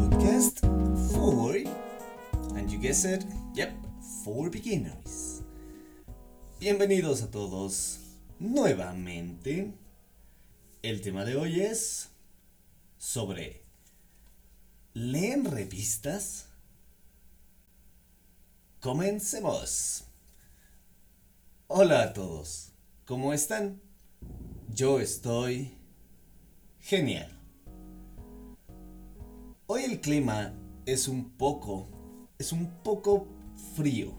podcast for, and you guessed it, yep, for beginners. Bienvenidos a todos nuevamente. El tema de hoy es sobre ¿Leen revistas? Comencemos. Hola a todos, ¿cómo están? Yo estoy genial. Hoy el clima es un poco, es un poco frío.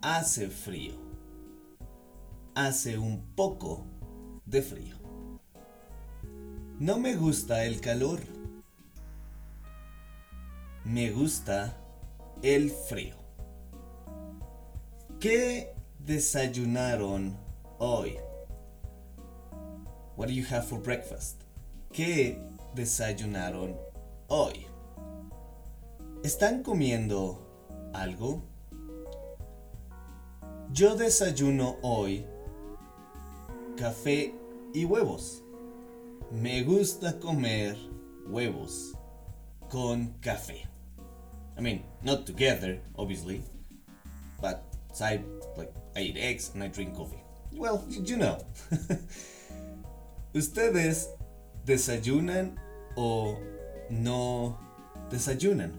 Hace frío. Hace un poco de frío. No me gusta el calor. Me gusta el frío. ¿Qué desayunaron hoy? What do you have for breakfast? ¿Qué desayunaron hoy? ¿Están comiendo algo? Yo desayuno hoy café y huevos. Me gusta comer huevos con café. I mean, not together, obviously, but I like I eat eggs and I drink coffee. Well, you know. ¿Ustedes desayunan o no desayunan?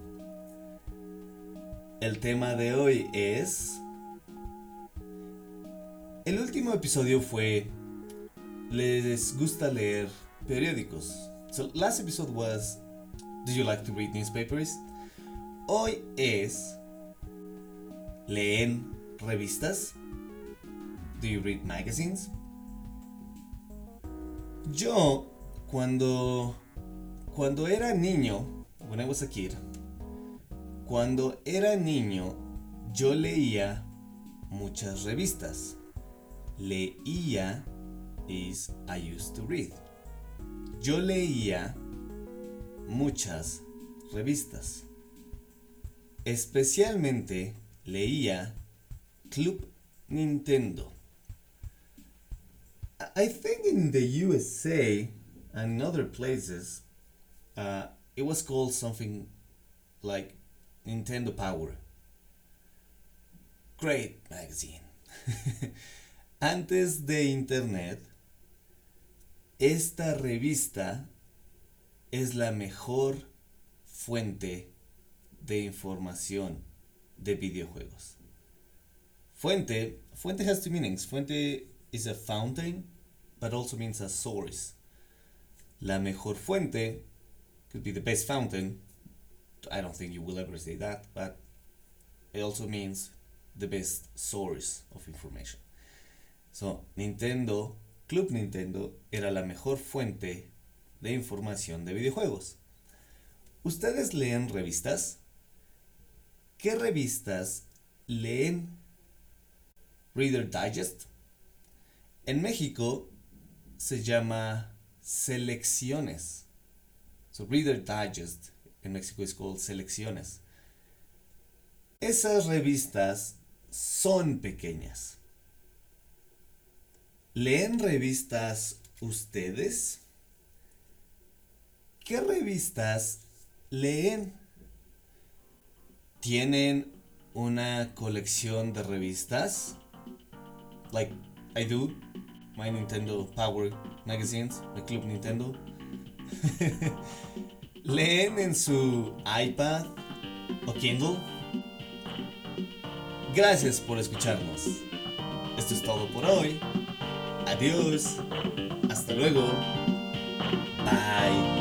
El tema de hoy es... El último episodio fue... ¿Les gusta leer periódicos? So last episode was... Do you like to read newspapers? Hoy es... ¿Leen revistas? Do you read magazines? Yo, cuando, cuando era niño, when I was a kid, cuando era niño, yo leía muchas revistas. Leía is I used to read. Yo leía muchas revistas. Especialmente leía Club Nintendo. I think in the USA and other places, uh, it was called something like Nintendo Power. Great magazine. Antes de Internet, esta revista es la mejor fuente de información de videojuegos. Fuente, fuente has two meanings. Fuente is a fountain, but also means a source. La mejor fuente be the best fountain. I don't think you will ever say that, but it also means the best source of information. So, Nintendo, Club Nintendo, era la mejor fuente de información de videojuegos. ¿Ustedes leen revistas? ¿Qué revistas leen? Reader Digest. En México se llama Selecciones. So Reader Digest en México es called Selecciones. Esas revistas son pequeñas. ¿Leen revistas ustedes? ¿Qué revistas leen? ¿Tienen una colección de revistas? Like I do, my Nintendo Power magazines, my Club Nintendo. ¿Leen en su iPad o Kindle? Gracias por escucharnos. Esto es todo por hoy. Adiós. Hasta luego. Bye.